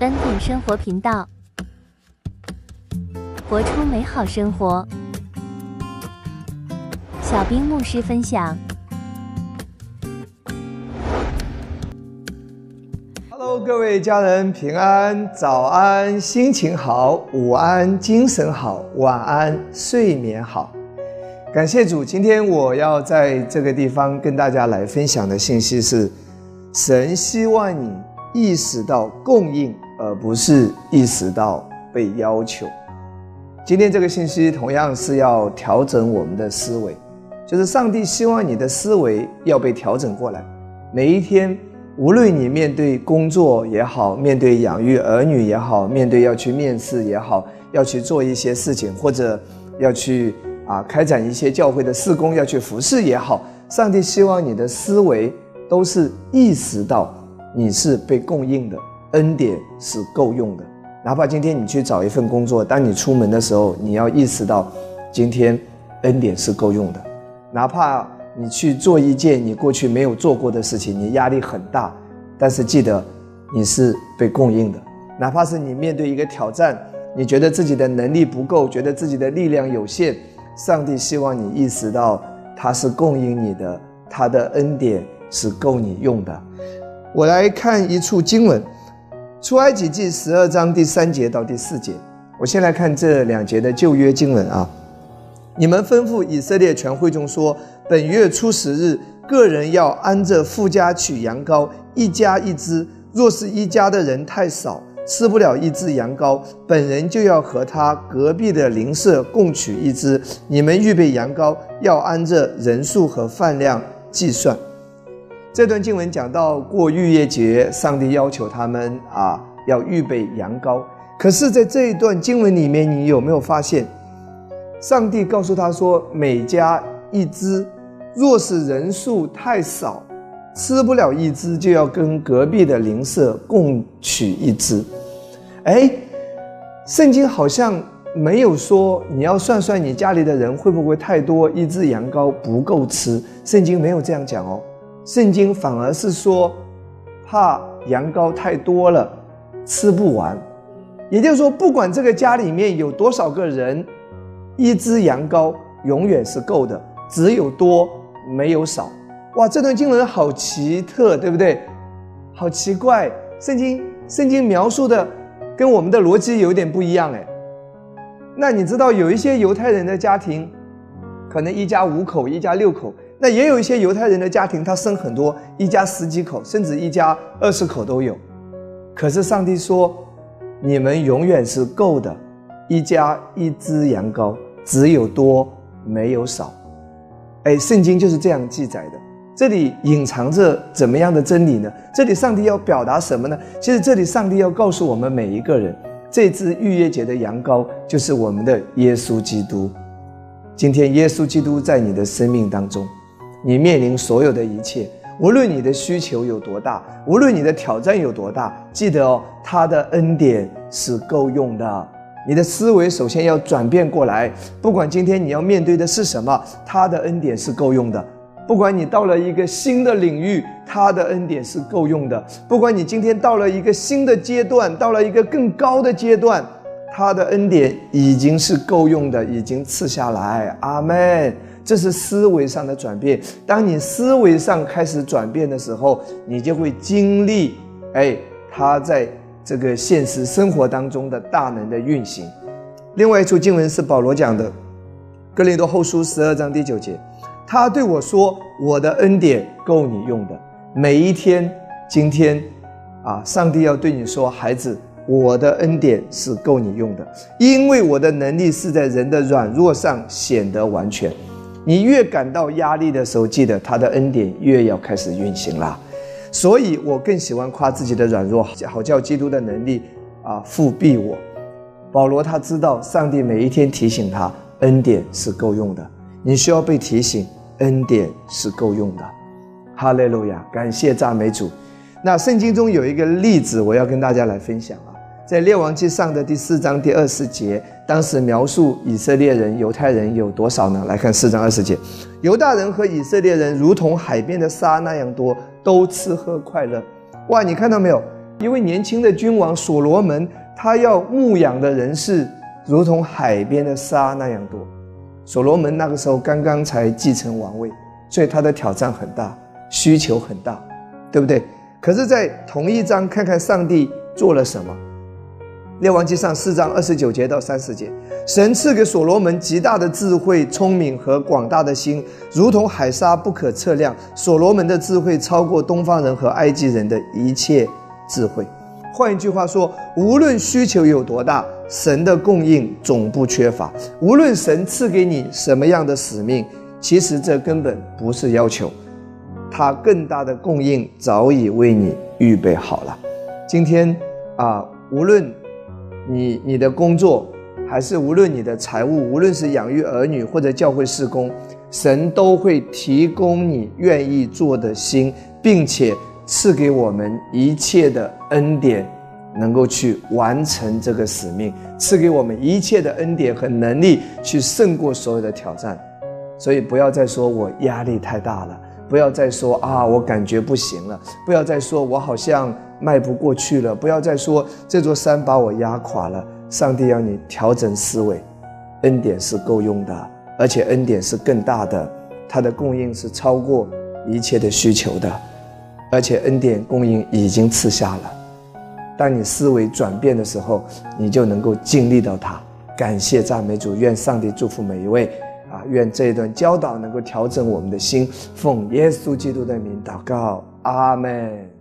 恩典生活频道，活出美好生活。小兵牧师分享。Hello，各位家人平安，早安，心情好，午安，精神好，晚安，睡眠好。感谢主，今天我要在这个地方跟大家来分享的信息是：神希望你意识到供应，而不是意识到被要求。今天这个信息同样是要调整我们的思维，就是上帝希望你的思维要被调整过来，每一天。无论你面对工作也好，面对养育儿女也好，面对要去面试也好，要去做一些事情，或者要去啊开展一些教会的事工，要去服侍也好，上帝希望你的思维都是意识到你是被供应的，恩典是够用的。哪怕今天你去找一份工作，当你出门的时候，你要意识到今天恩典是够用的，哪怕。你去做一件你过去没有做过的事情，你压力很大，但是记得你是被供应的。哪怕是你面对一个挑战，你觉得自己的能力不够，觉得自己的力量有限，上帝希望你意识到他是供应你的，他的恩典是够你用的。我来看一处经文，《出埃及记》十二章第三节到第四节。我先来看这两节的旧约经文啊。你们吩咐以色列全会众说：本月初十日，个人要按着富家取羊羔，一家一只。若是一家的人太少，吃不了一只羊羔，本人就要和他隔壁的邻舍共取一只。你们预备羊羔，要按着人数和饭量计算。这段经文讲到过逾越节，上帝要求他们啊要预备羊羔。可是，在这一段经文里面，你有没有发现？上帝告诉他说：“每家一只，若是人数太少，吃不了一只，就要跟隔壁的邻舍共取一只。”哎，圣经好像没有说你要算算你家里的人会不会太多，一只羊羔不够吃。圣经没有这样讲哦，圣经反而是说，怕羊羔太多了吃不完，也就是说，不管这个家里面有多少个人。一只羊羔永远是够的，只有多没有少。哇，这段经文好奇特，对不对？好奇怪，圣经圣经描述的跟我们的逻辑有点不一样哎。那你知道有一些犹太人的家庭，可能一家五口、一家六口，那也有一些犹太人的家庭，他生很多，一家十几口，甚至一家二十口都有。可是上帝说，你们永远是够的，一家一只羊羔。只有多没有少，哎，圣经就是这样记载的。这里隐藏着怎么样的真理呢？这里上帝要表达什么呢？其实这里上帝要告诉我们每一个人，这只逾越节的羊羔就是我们的耶稣基督。今天耶稣基督在你的生命当中，你面临所有的一切，无论你的需求有多大，无论你的挑战有多大，记得哦，他的恩典是够用的。你的思维首先要转变过来，不管今天你要面对的是什么，他的恩典是够用的；不管你到了一个新的领域，他的恩典是够用的；不管你今天到了一个新的阶段，到了一个更高的阶段，他的恩典已经是够用的，已经赐下来。阿门。这是思维上的转变。当你思维上开始转变的时候，你就会经历，哎，他在。这个现实生活当中的大能的运行。另外一处经文是保罗讲的，《哥林多后书》十二章第九节，他对我说：“我的恩典够你用的。”每一天，今天，啊，上帝要对你说：“孩子，我的恩典是够你用的，因为我的能力是在人的软弱上显得完全。”你越感到压力的时候，记得他的恩典越要开始运行啦。所以我更喜欢夸自己的软弱，好叫基督的能力啊复庇我。保罗他知道上帝每一天提醒他，恩典是够用的。你需要被提醒，恩典是够用的。哈利路亚，感谢赞美主。那圣经中有一个例子，我要跟大家来分享啊，在列王记上的第四章第二十节，当时描述以色列人、犹太人有多少呢？来看四章二十节，犹大人和以色列人如同海边的沙那样多。都吃喝快乐，哇！你看到没有？一位年轻的君王所罗门，他要牧养的人是如同海边的沙那样多。所罗门那个时候刚刚才继承王位，所以他的挑战很大，需求很大，对不对？可是，在同一章看看上帝做了什么。列王记上四章二十九节到三十节，神赐给所罗门极大的智慧、聪明和广大的心，如同海沙不可测量。所罗门的智慧超过东方人和埃及人的一切智慧。换一句话说，无论需求有多大，神的供应总不缺乏。无论神赐给你什么样的使命，其实这根本不是要求，他更大的供应早已为你预备好了。今天啊，无论。你你的工作，还是无论你的财务，无论是养育儿女或者教会事工，神都会提供你愿意做的心，并且赐给我们一切的恩典，能够去完成这个使命，赐给我们一切的恩典和能力，去胜过所有的挑战。所以不要再说我压力太大了，不要再说啊我感觉不行了，不要再说我好像。迈不过去了，不要再说这座山把我压垮了。上帝要你调整思维，恩典是够用的，而且恩典是更大的，它的供应是超过一切的需求的，而且恩典供应已经赐下了。当你思维转变的时候，你就能够经历到它。感谢赞美主，愿上帝祝福每一位啊！愿这一段教导能够调整我们的心，奉耶稣基督的名祷告，阿门。